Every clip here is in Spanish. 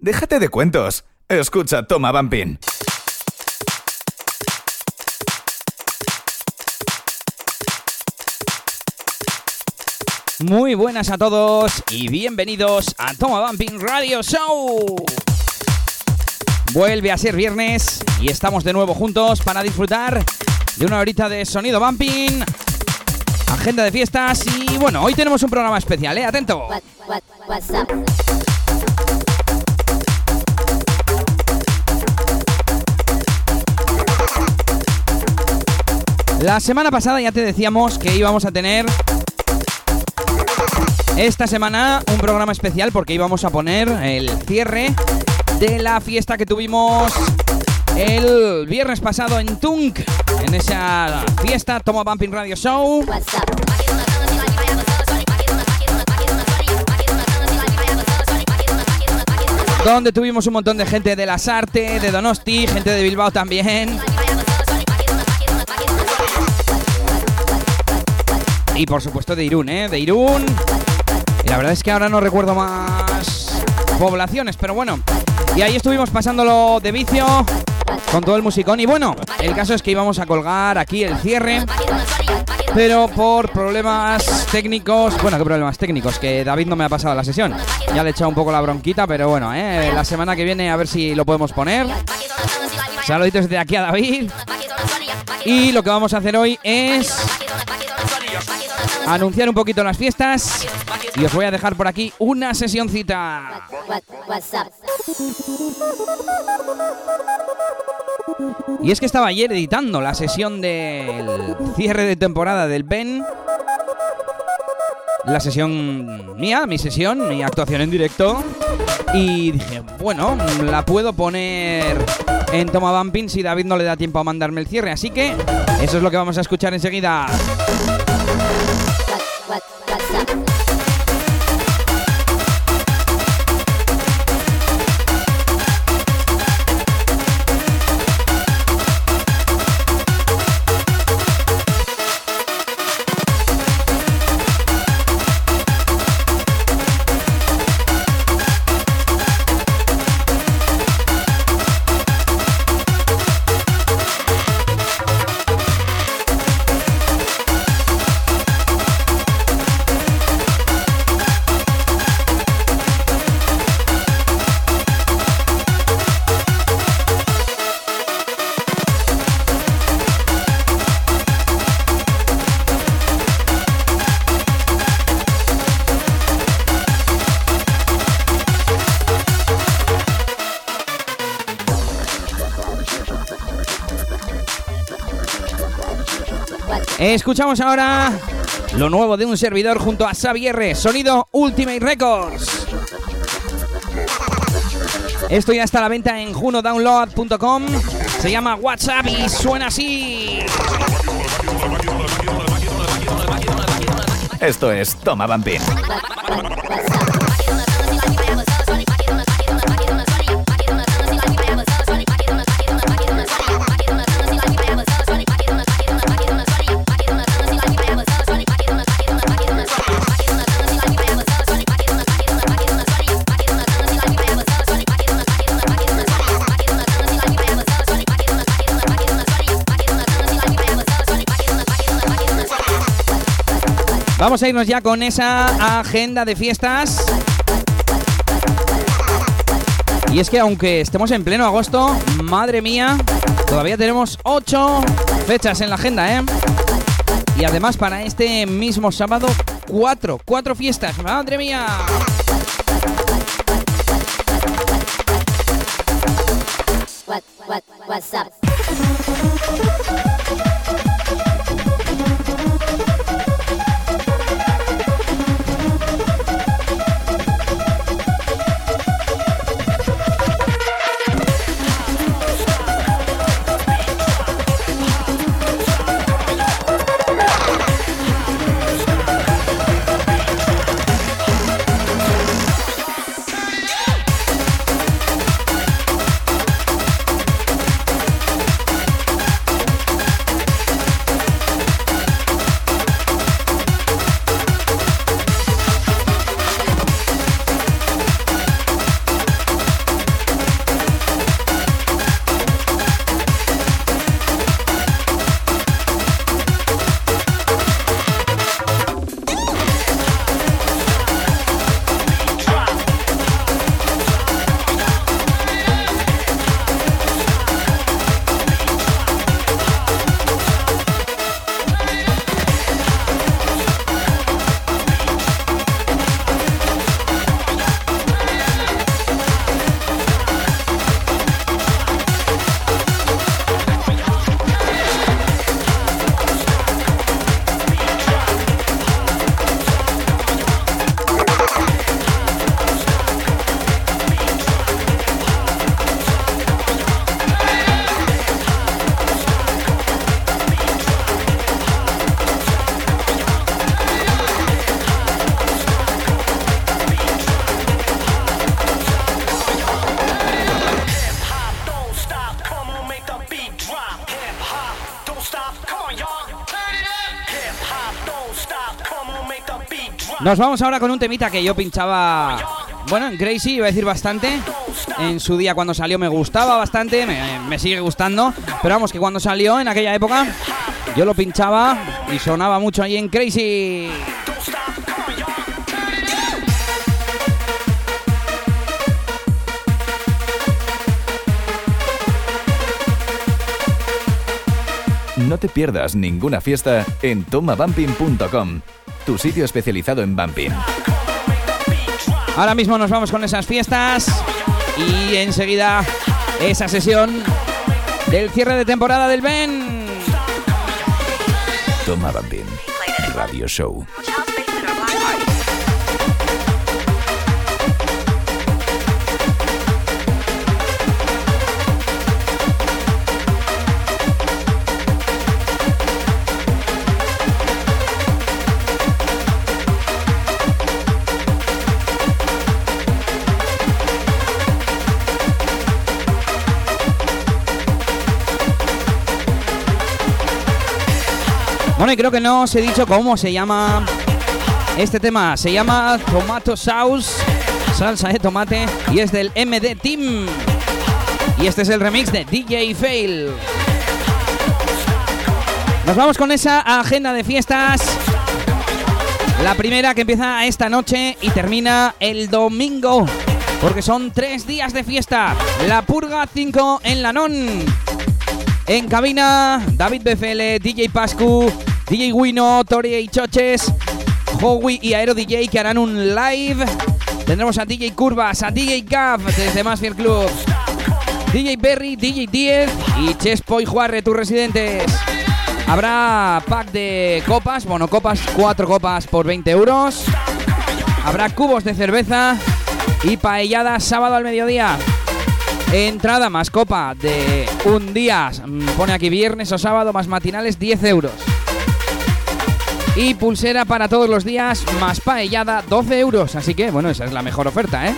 Déjate de cuentos. Escucha Toma Bumping. Muy buenas a todos y bienvenidos a Toma Bumping Radio Show. Vuelve a ser viernes y estamos de nuevo juntos para disfrutar de una horita de sonido bumping, agenda de fiestas y bueno, hoy tenemos un programa especial, ¿eh? Atento. La semana pasada ya te decíamos que íbamos a tener esta semana un programa especial porque íbamos a poner el cierre de la fiesta que tuvimos el viernes pasado en Tunk, en esa fiesta Toma Bumping Radio Show. Donde tuvimos un montón de gente de las artes, de Donosti, gente de Bilbao también. Y por supuesto de Irún, ¿eh? De Irún. Y la verdad es que ahora no recuerdo más poblaciones, pero bueno. Y ahí estuvimos pasándolo de vicio con todo el musicón. Y bueno, el caso es que íbamos a colgar aquí el cierre. Pero por problemas técnicos, bueno, ¿qué problemas técnicos? Que David no me ha pasado la sesión. Ya le he echado un poco la bronquita, pero bueno, ¿eh? la semana que viene a ver si lo podemos poner. Saluditos de aquí a David. Y lo que vamos a hacer hoy es anunciar un poquito las fiestas y os voy a dejar por aquí una sesioncita. Y es que estaba ayer editando la sesión del cierre de temporada del Ben. La sesión mía, mi sesión, mi actuación en directo. Y dije, bueno, la puedo poner en Toma Bumping si David no le da tiempo a mandarme el cierre. Así que eso es lo que vamos a escuchar enseguida. Escuchamos ahora lo nuevo de un servidor junto a Xavier, sonido Ultimate Records. Esto ya está a la venta en junodownload.com. Se llama WhatsApp y suena así. Esto es Toma Vampir. Vamos a irnos ya con esa agenda de fiestas. Y es que aunque estemos en pleno agosto, madre mía, todavía tenemos 8 fechas en la agenda, ¿eh? Y además para este mismo sábado, 4, 4 fiestas, madre mía. Nos vamos ahora con un temita que yo pinchaba, bueno, en Crazy, iba a decir bastante. En su día cuando salió me gustaba bastante, me, sigue gustando. Pero vamos, que cuando salió en aquella época, yo lo pinchaba y sonaba mucho ahí en Crazy. No te pierdas ninguna fiesta en tomabumping.com, tu sitio especializado en bumping. Ahora mismo nos vamos con esas fiestas y enseguida esa sesión del cierre de temporada del Ben. Toma Bumping, Radio Show. Bueno, y creo que no os he dicho cómo se llama este tema. Se llama Tomato Sauce, salsa de tomate, y es del MD Team. Y este es el remix de DJ Fail. Nos vamos con esa agenda de fiestas. La primera que empieza esta noche y termina el domingo. Porque son tres días de fiesta. La Purga 5 en Lanón. En cabina, David BFL, DJ Pascu, DJ Wino, Tori y Choches, Howie y Aero DJ que harán un live. Tendremos a DJ Curvas, a DJ Gav desde Masfield Club, DJ Berry, DJ 10 y Chespo y Juarre, tus residentes. Habrá pack de copas, bueno, copas, cuatro copas por 20 euros. Habrá cubos de cerveza y paellada sábado al mediodía. Entrada más copa de un día, mm, pone aquí viernes o sábado más matinales 10 euros. Y pulsera para todos los días más paellada 12 euros. Así que bueno, esa es la mejor oferta, ¿eh?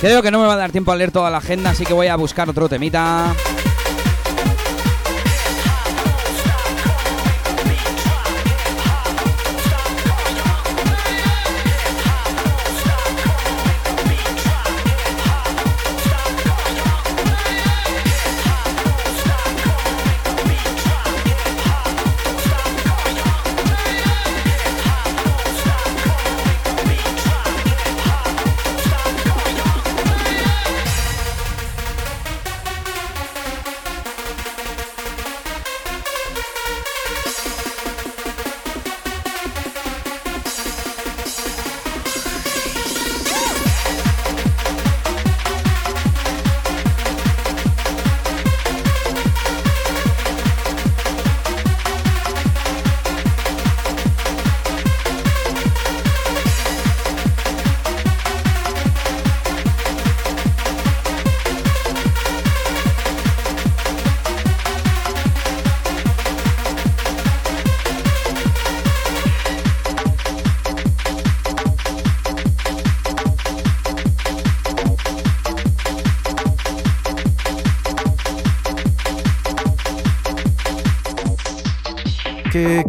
Creo que no me va a dar tiempo a leer toda la agenda, así que voy a buscar otro temita.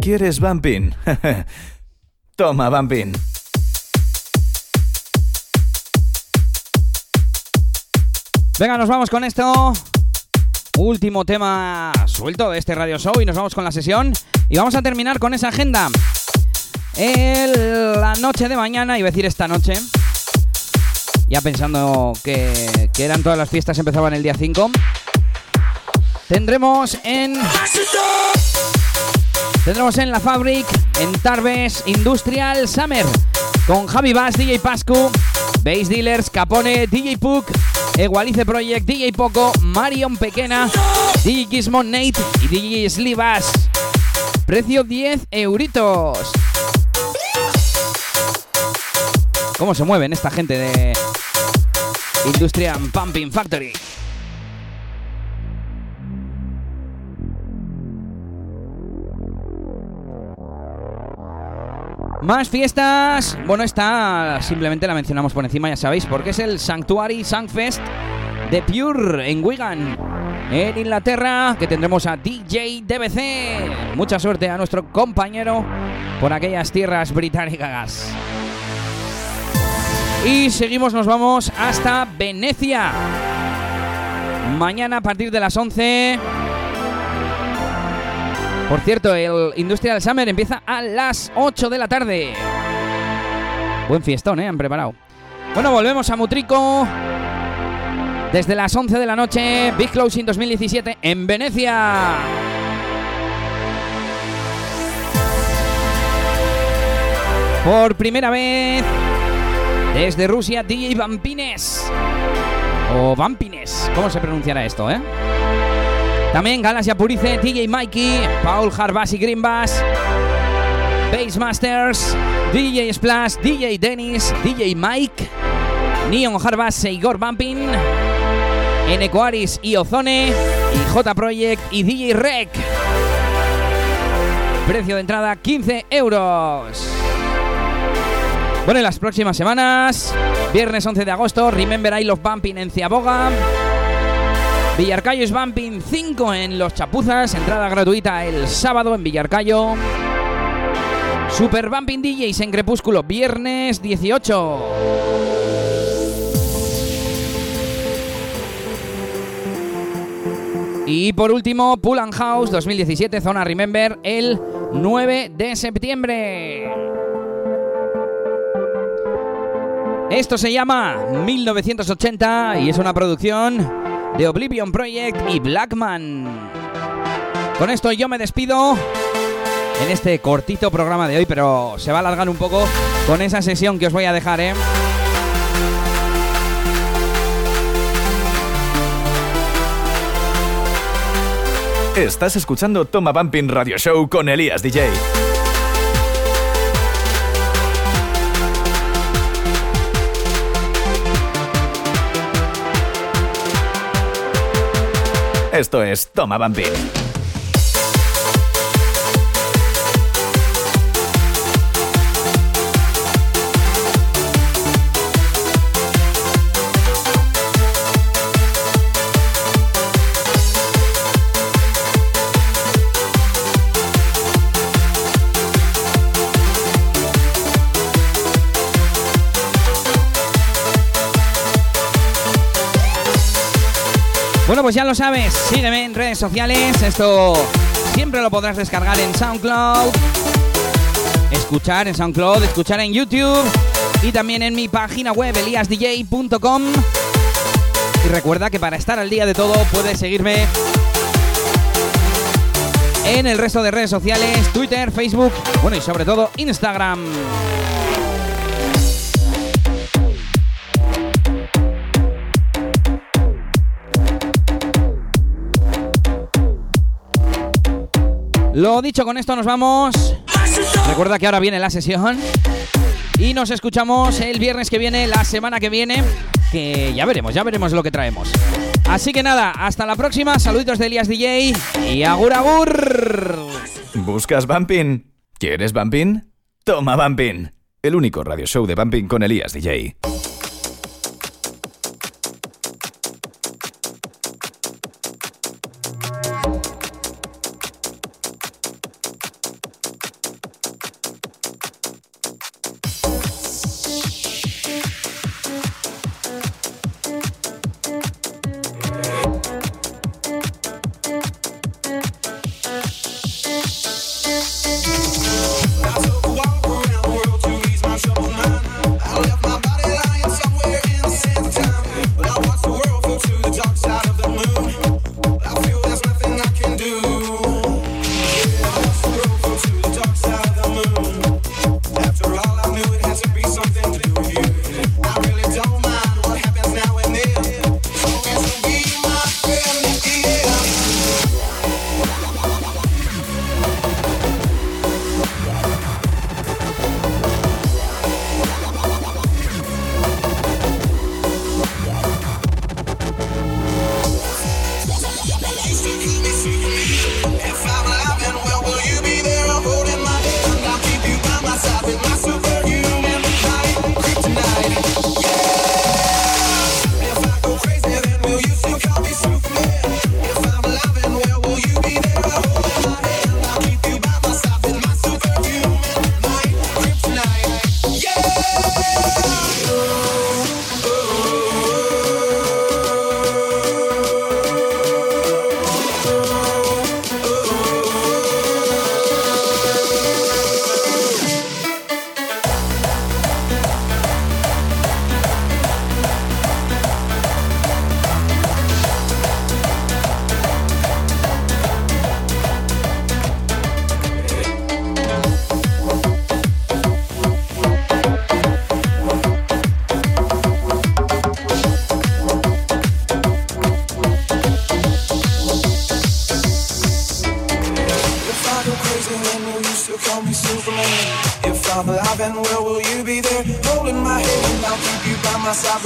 Quieres, Bumping? Toma, Bumping. Venga, nos vamos con esto. Último tema suelto de este radio show y nos vamos con la sesión. Y vamos a terminar con esa agenda. El, la noche de mañana, iba a decir esta noche. Ya pensando que, eran todas las fiestas, empezaban el día 5. Tendremos en. Tendremos en la Fabric, en Tarbes Industrial Summer, con Javi Bass, DJ Pascu, Base Dealers, Capone, DJ Puck, Egualice Project, DJ Poco, Marion Pequena, DJ Gizmo Nate y DJ Slivas. Precio 10 euritos. ¿Cómo se mueven esta gente de Industrial Pumping Factory? Más fiestas. Bueno, esta simplemente la mencionamos por encima, ya sabéis, porque es el Sanctuary Sangfest de Pure en Wigan. en Inglaterra, que tendremos a DJ DBC. Mucha suerte a nuestro compañero por aquellas tierras británicas. Y seguimos, nos vamos hasta Venecia. Mañana a partir de las 11. Por cierto, el Industrial Summer empieza a las 8 de la tarde. Buen fiestón, ¿eh? Han preparado. Bueno, volvemos a Mutrico. Desde las 11 de la noche, Big Closing 2017 en Venecia. Por primera vez, desde Rusia, DJ Vampines. O Vampines, ¿cómo se pronunciará esto, eh? También Galaxia Purice, DJ Mikey, Paul Harbas y Greenbass, Bass Masters, DJ Splash, DJ Dennis, DJ Mike, Neon Harbas e Igor Bumping, Enecoaris y Ozone, y J Project y DJ Rec. Precio de entrada 15 euros. Bueno, en las próximas semanas, viernes 11 de agosto, Remember I Love Bumping en Ciaboga. Villarcayo es Bumping 5 en Los Chapuzas, entrada gratuita el sábado en Villarcayo. Super Bumping DJs en Crepúsculo, viernes 18. Y por último, Pull House 2017, zona Remember, el 9 de septiembre. Esto se llama 1980 y es una producción de Oblivion Project y Blackman. Con esto yo me despido en este cortito programa de hoy, pero se va a alargar un poco con esa sesión que os voy a dejar, ¿eh? Estás escuchando Toma Bumping Radio Show con Elías DJ. Esto es Toma Bumping. Bueno, pues ya lo sabes, sígueme en redes sociales. Esto siempre lo podrás descargar en SoundCloud, escuchar en SoundCloud, escuchar en YouTube y también en mi página web eliasdj.com. Y recuerda que para estar al día de todo puedes seguirme en el resto de redes sociales, Twitter, Facebook, bueno y sobre todo Instagram. Lo dicho, con esto nos vamos. Recuerda que ahora viene la sesión. Y nos escuchamos el viernes que viene, la semana que viene. Que ya veremos, ya veremos lo que traemos. Así que nada, hasta la próxima. Saluditos de Elias DJ y agur agur. ¿Buscas Bumping? ¿Quieres Bumping? Toma Bumping. El único radio show de Bumping con Elías DJ.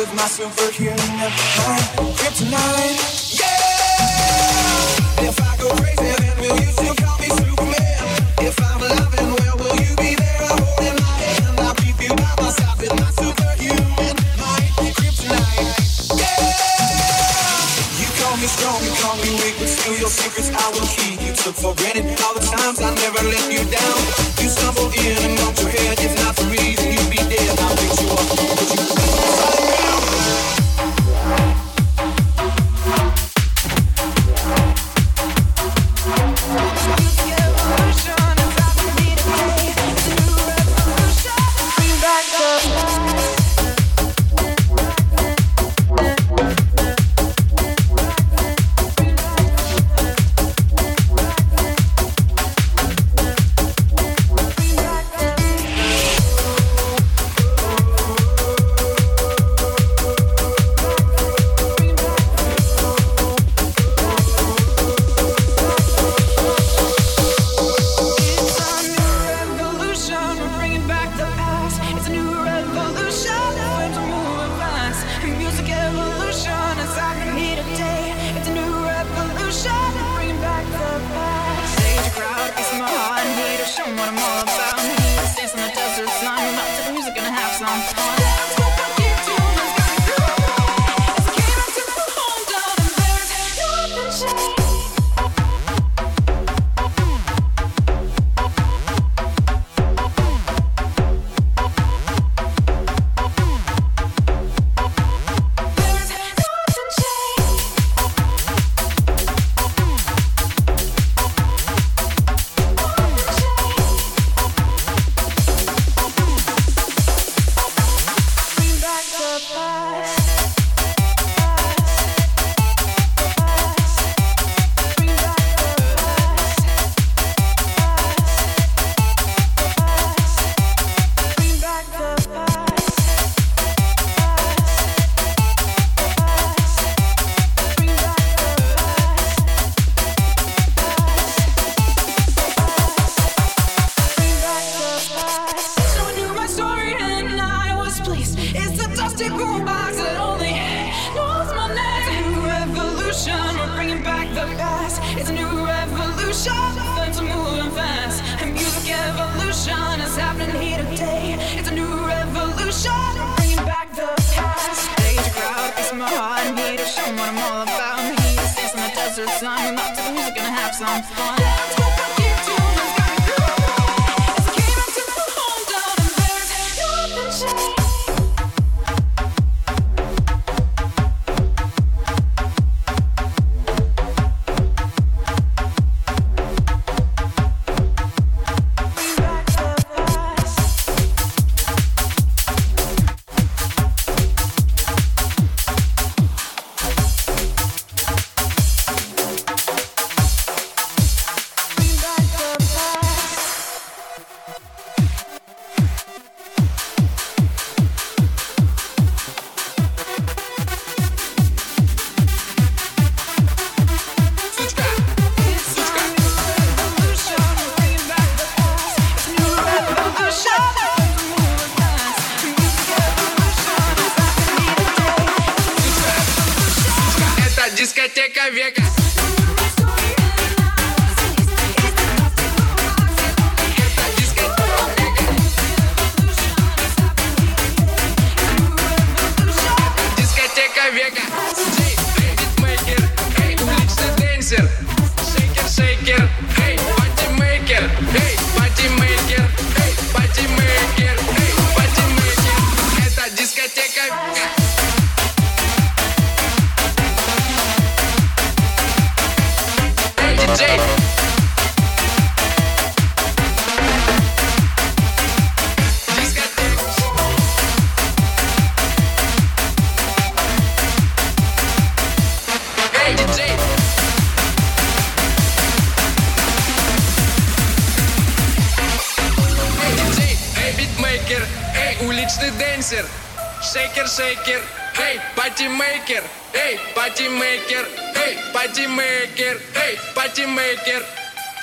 with my superhuman mind.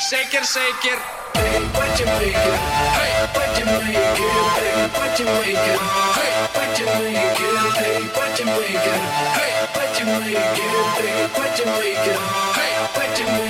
shake it. Hey, what you making? Hey, what you making? Hey, what you making? Hey, what you making? Hey, what you making? Hey, what you making? Hey, what you making? Hey.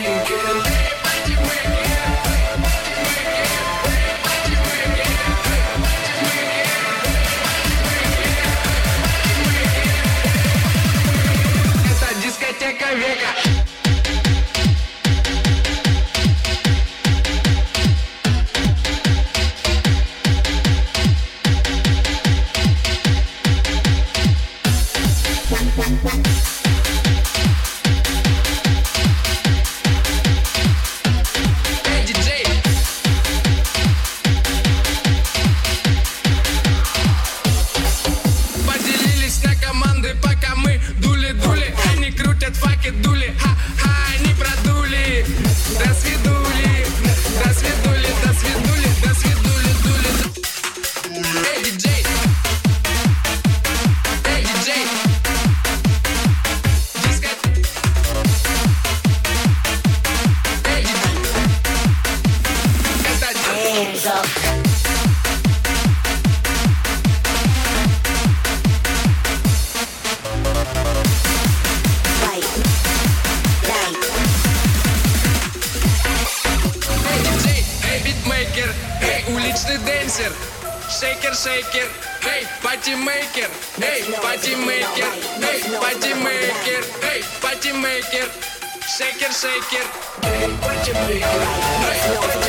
shaker, shaker. Hey, what you it.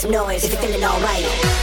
some noise if you're feeling alright.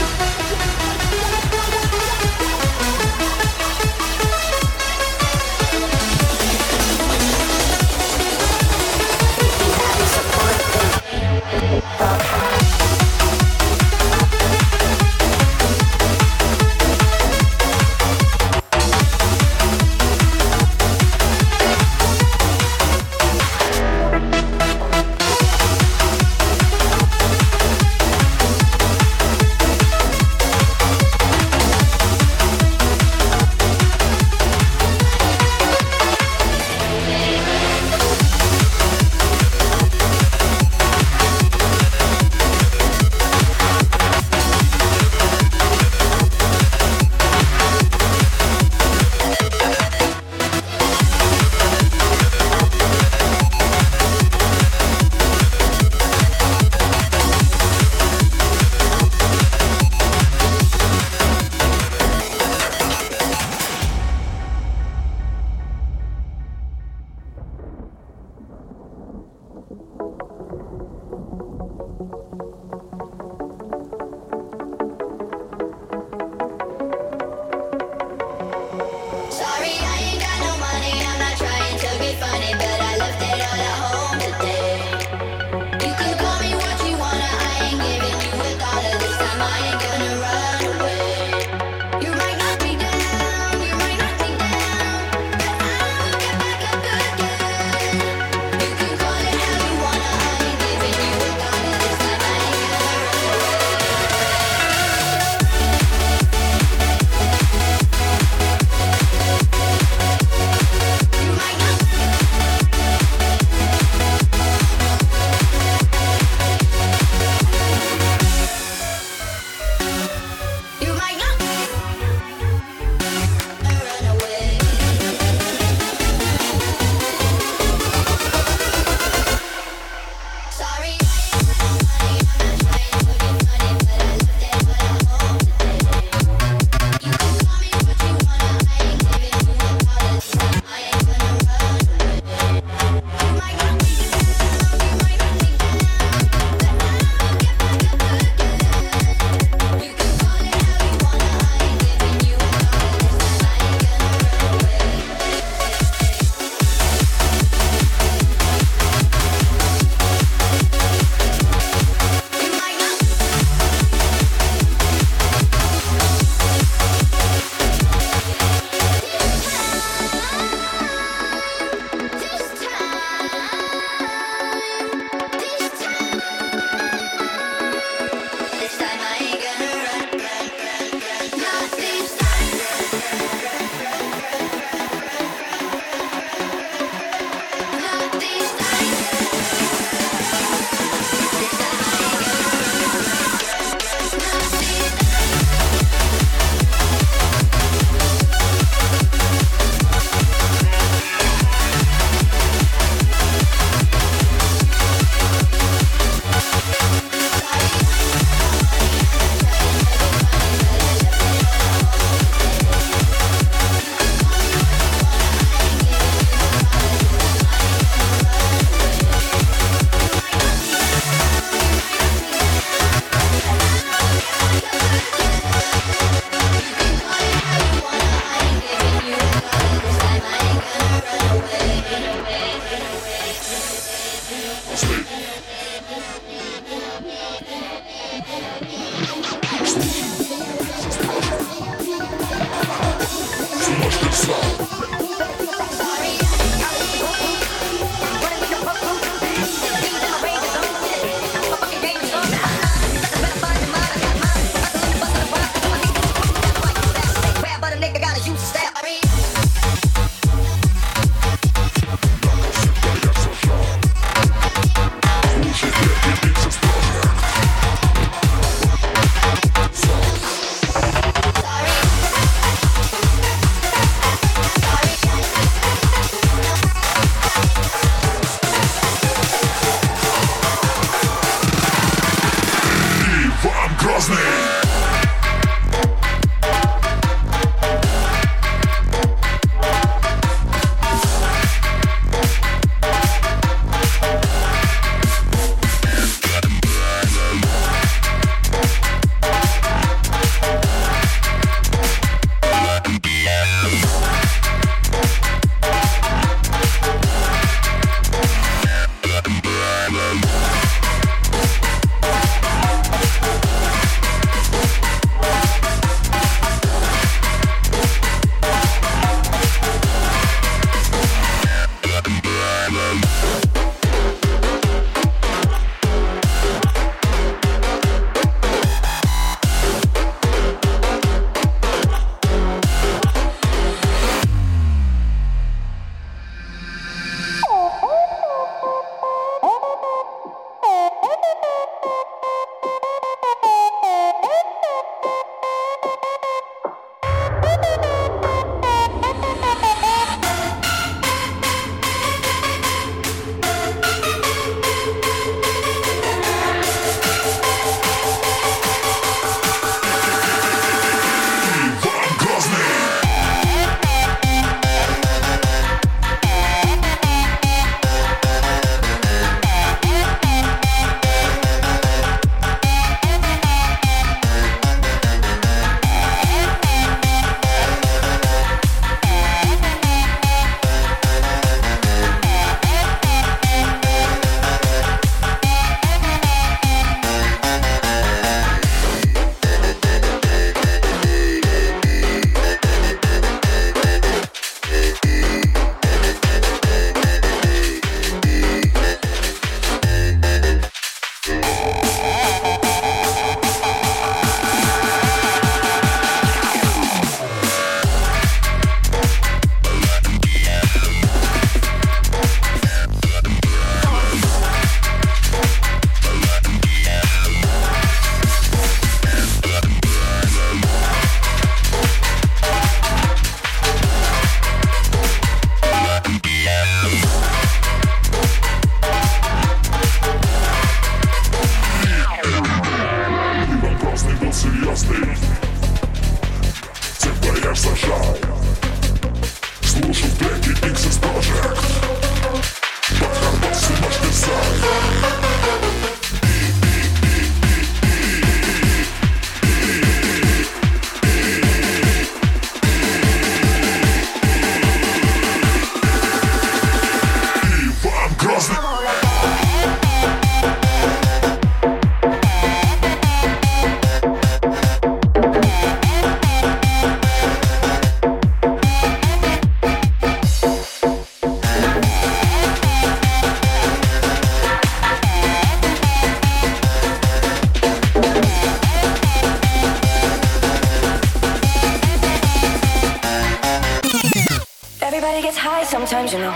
Sometimes, you know.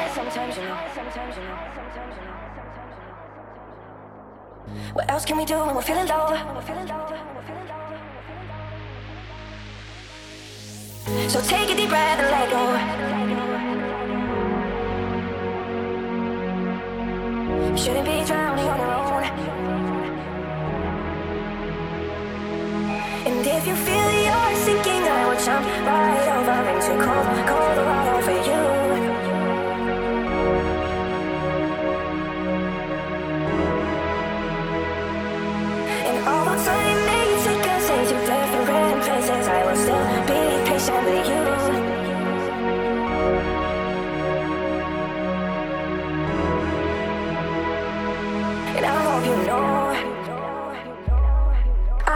What else can we do when we're feeling low? So take a deep breath and let go. Shouldn't be drowning on your own. And if you feel you're sinking, I will jump right over into cold, cold water for you.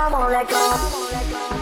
I won't let go.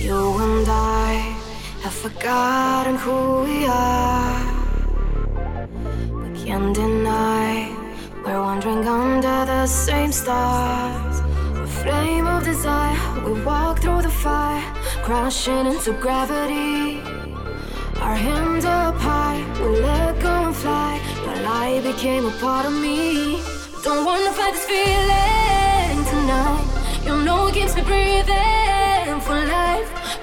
You and I have forgotten who we are. We can't deny we're wandering under the same stars. A flame of desire, we walk through the fire, crashing into gravity. Our hands up high, we let go and fly. Your light became a part of me. Don't wanna fight this feeling tonight. You know it keeps me breathing.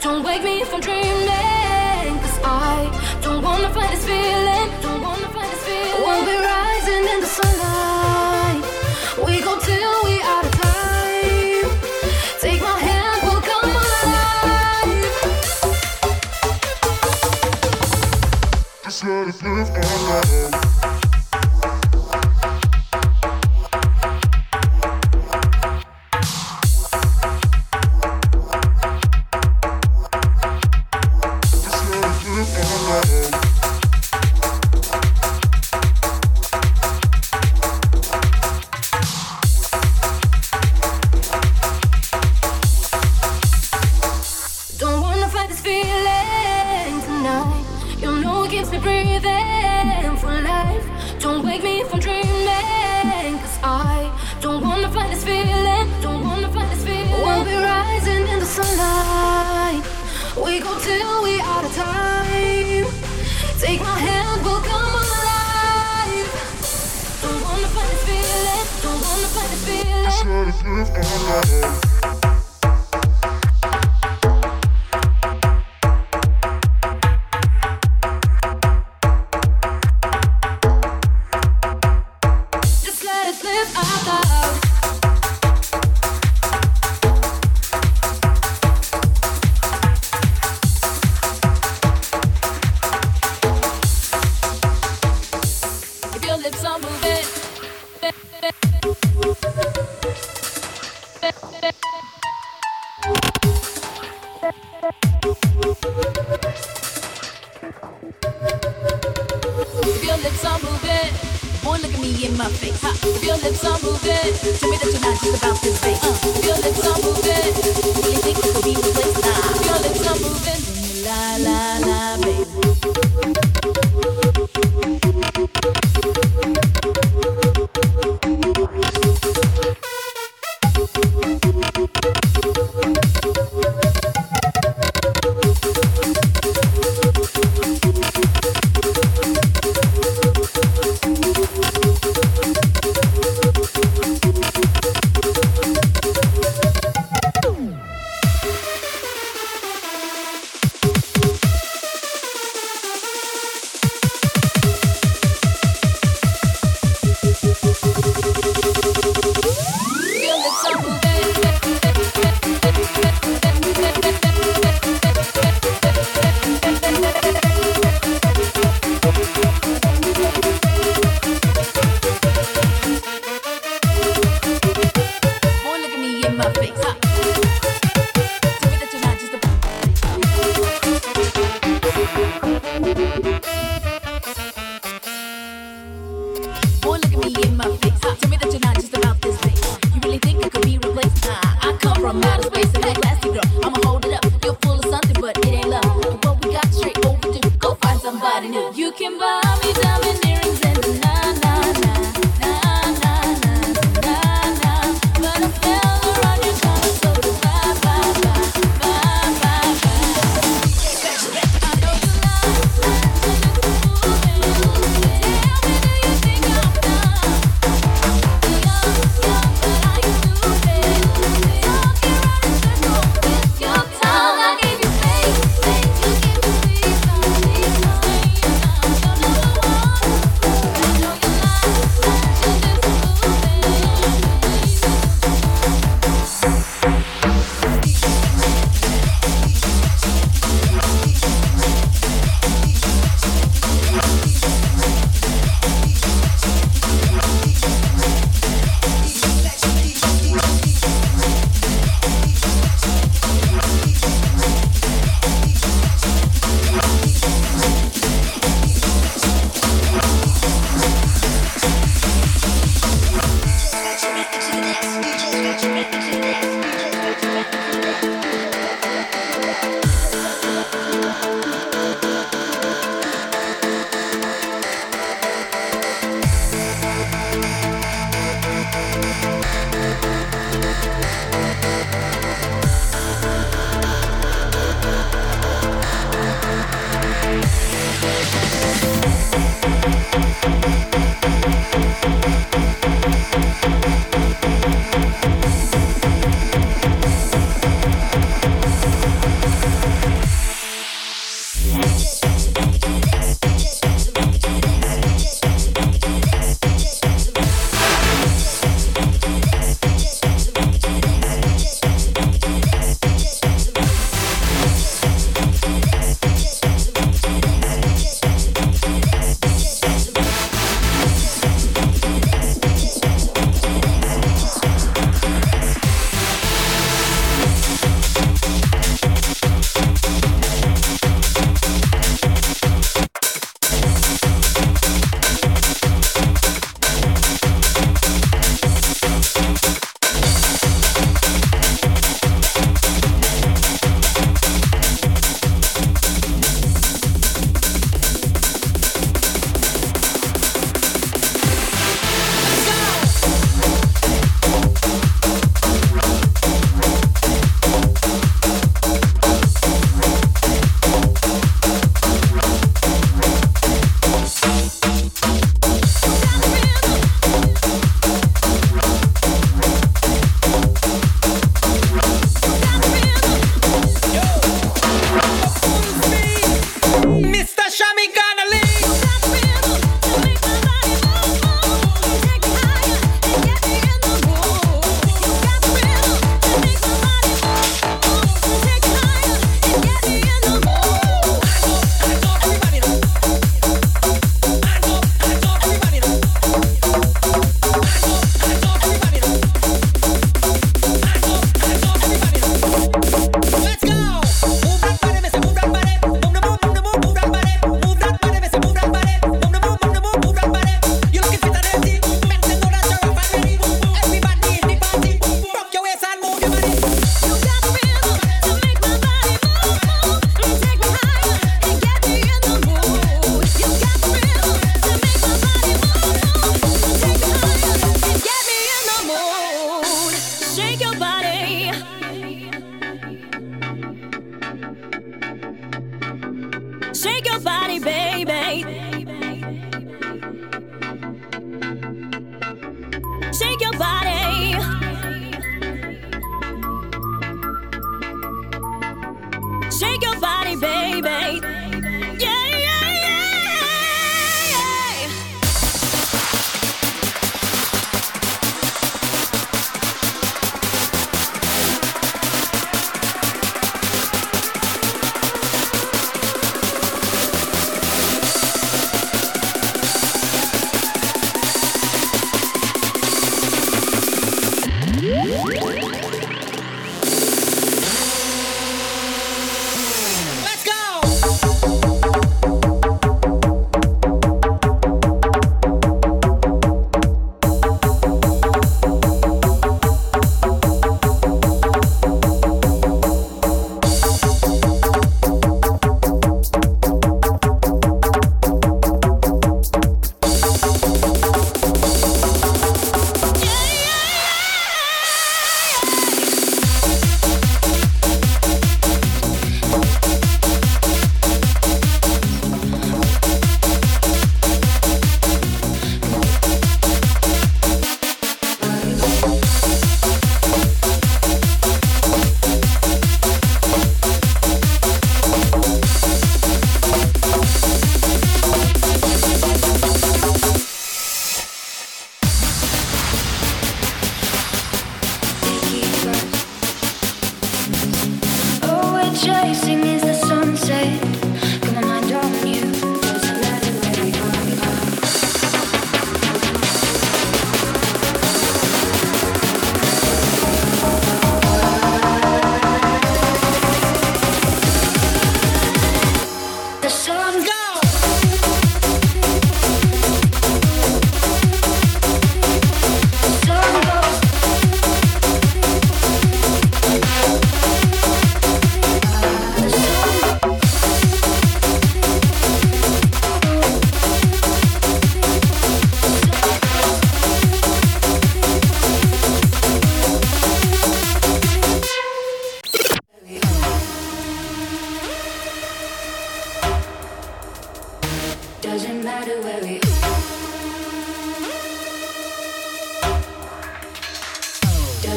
Don't wake me from dreaming, cause I don't wanna fight this feeling. Don't wanna fight this feeling. We'll be rising in the sunlight. We go till we out of time. Take my hand, we'll come alive. Just let it live out loud.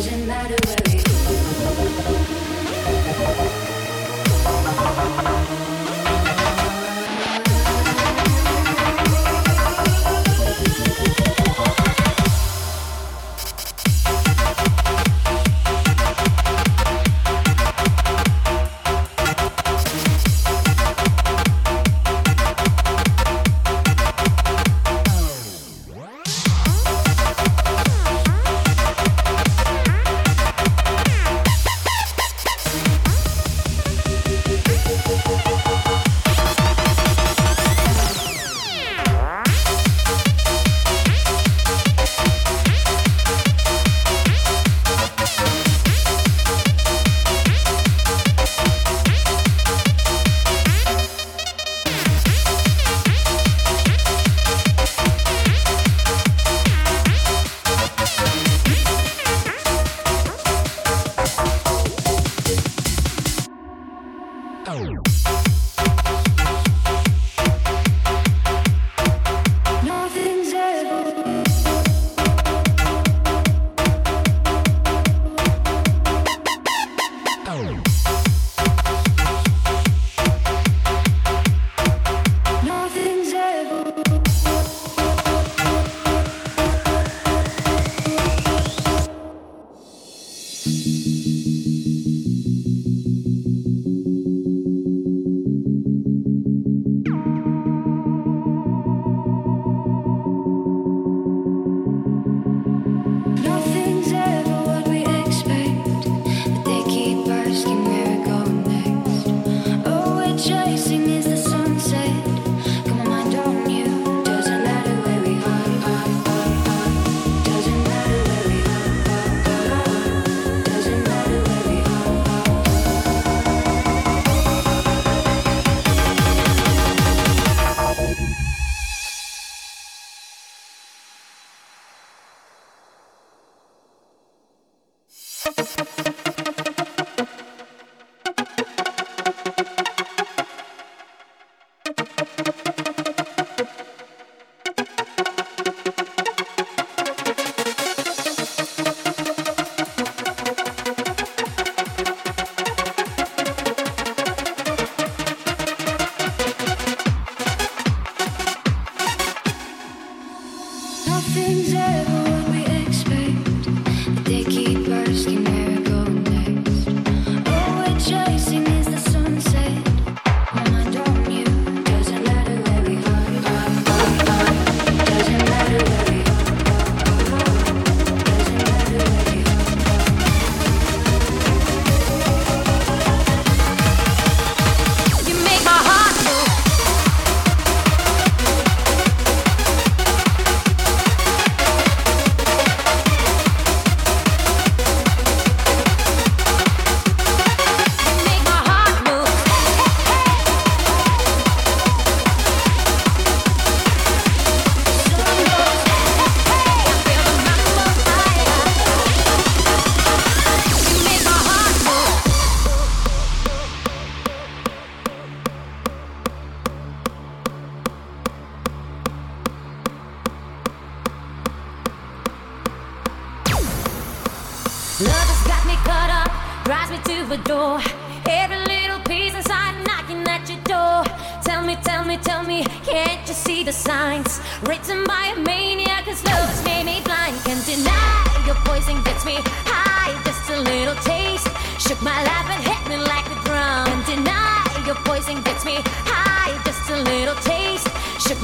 Doesn't matter where we Go!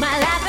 My life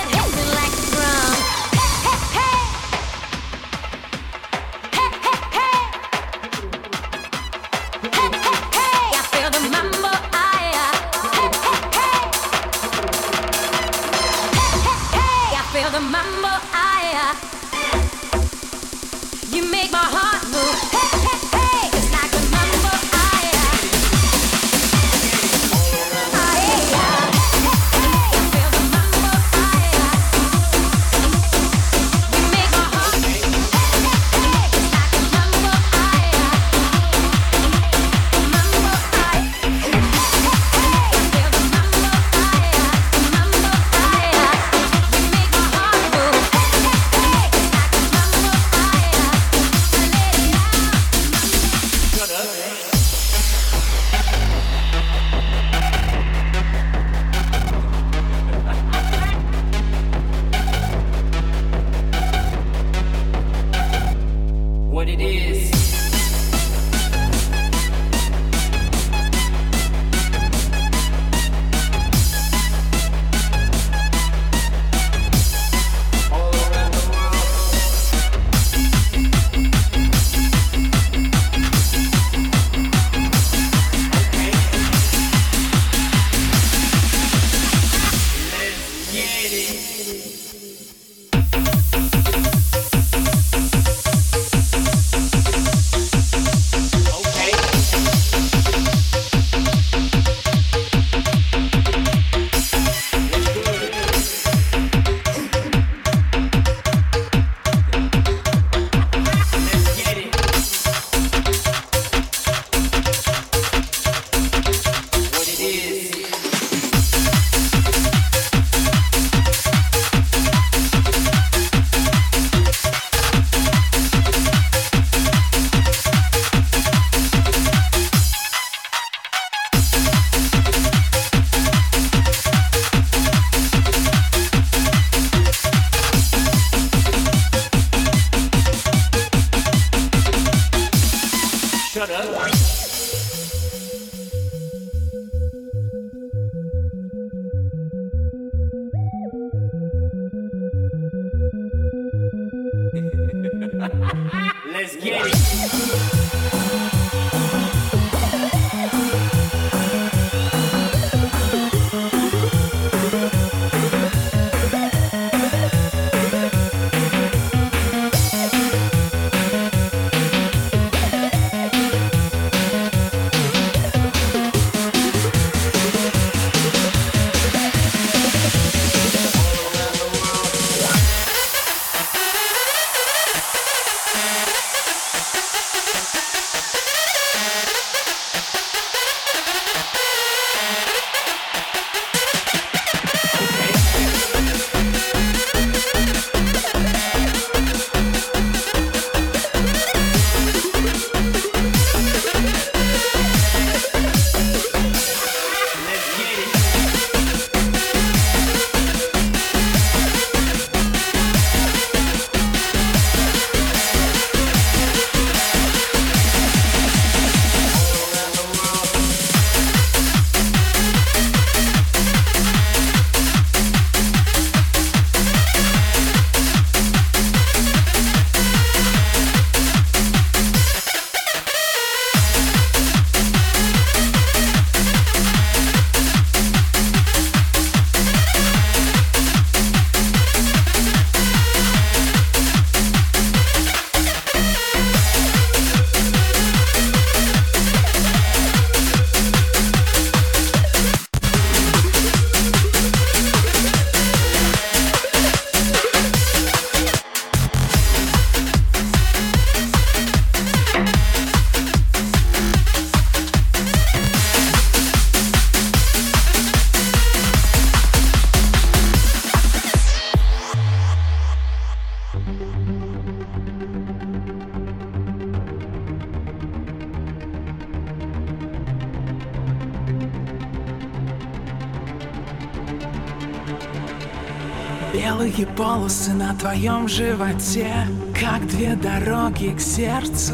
Белые полосы на твоем животе Как две дороги к сердцу.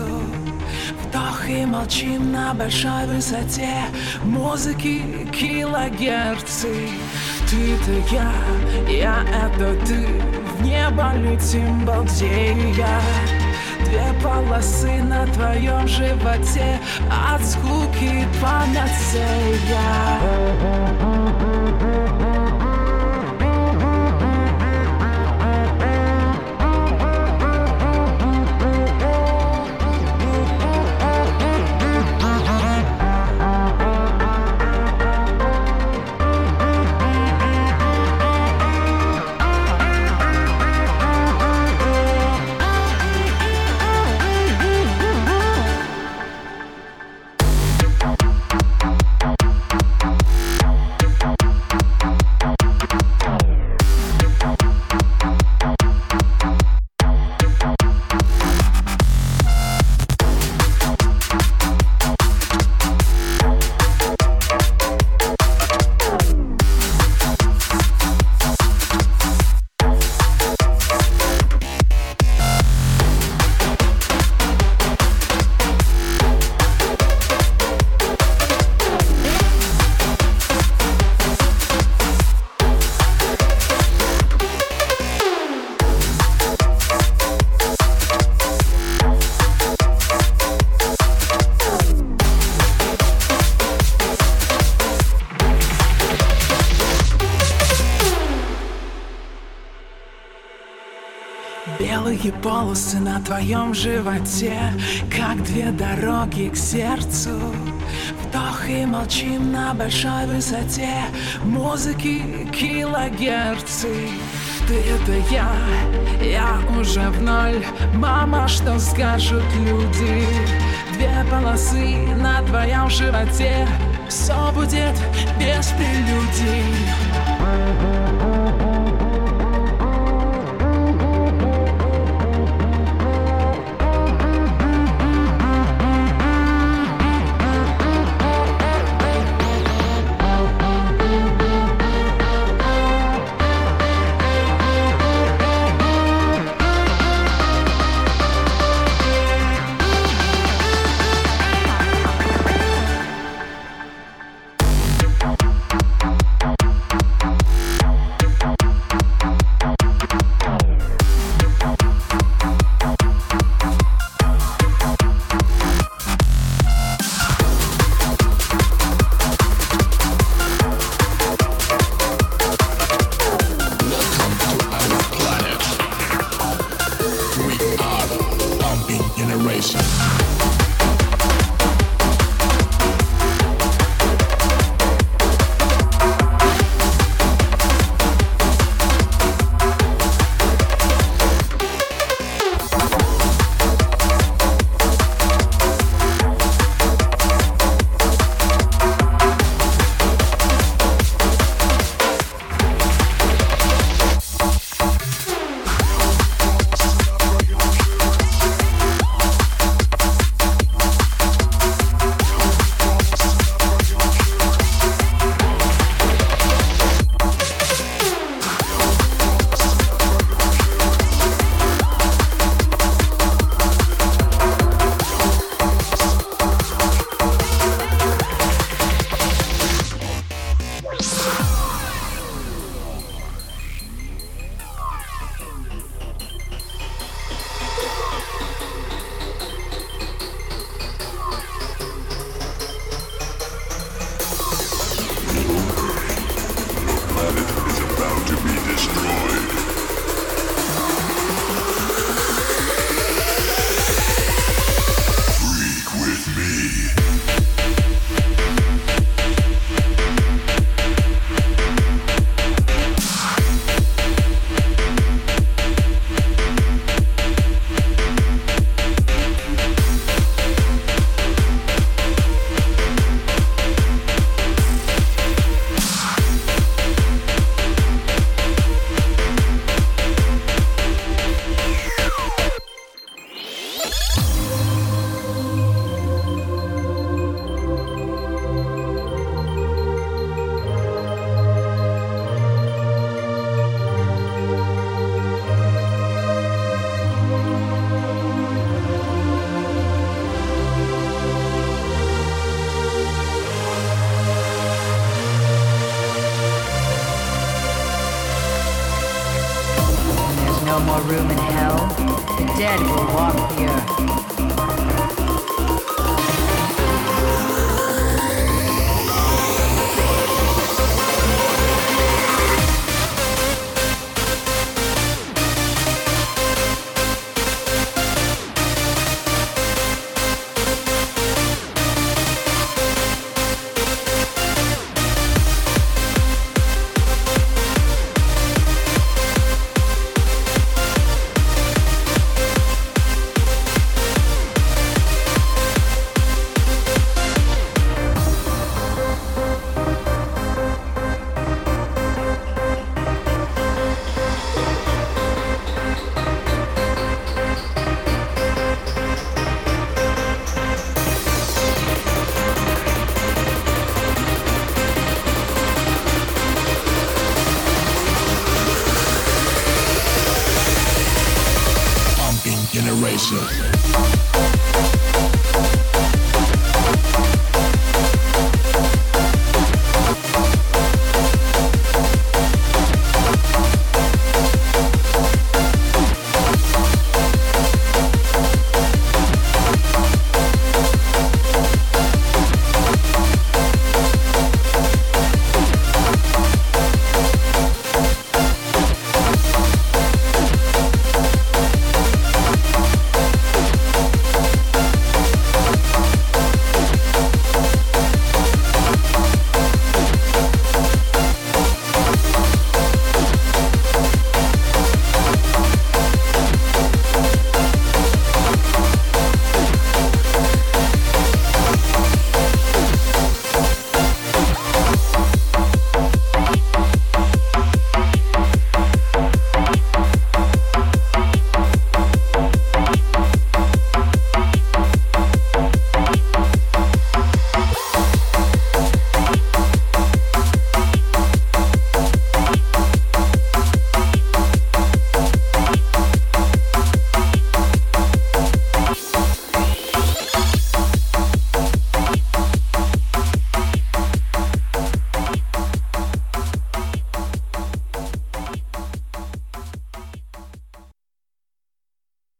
Вдох и молчим на большой высоте. Музыки килогерцы. Ты-то я, я это ты. В небо летим, я? Две полосы на твоем животе. От скуки панацея Белые полосы на твоем животе Как две дороги к сердцу. Вдох и молчим на большой высоте. Музыки килогерцы. Ты это я, я уже в ноль. Мама, что скажут люди? Две полосы на твоем животе. Все будет без прелюдий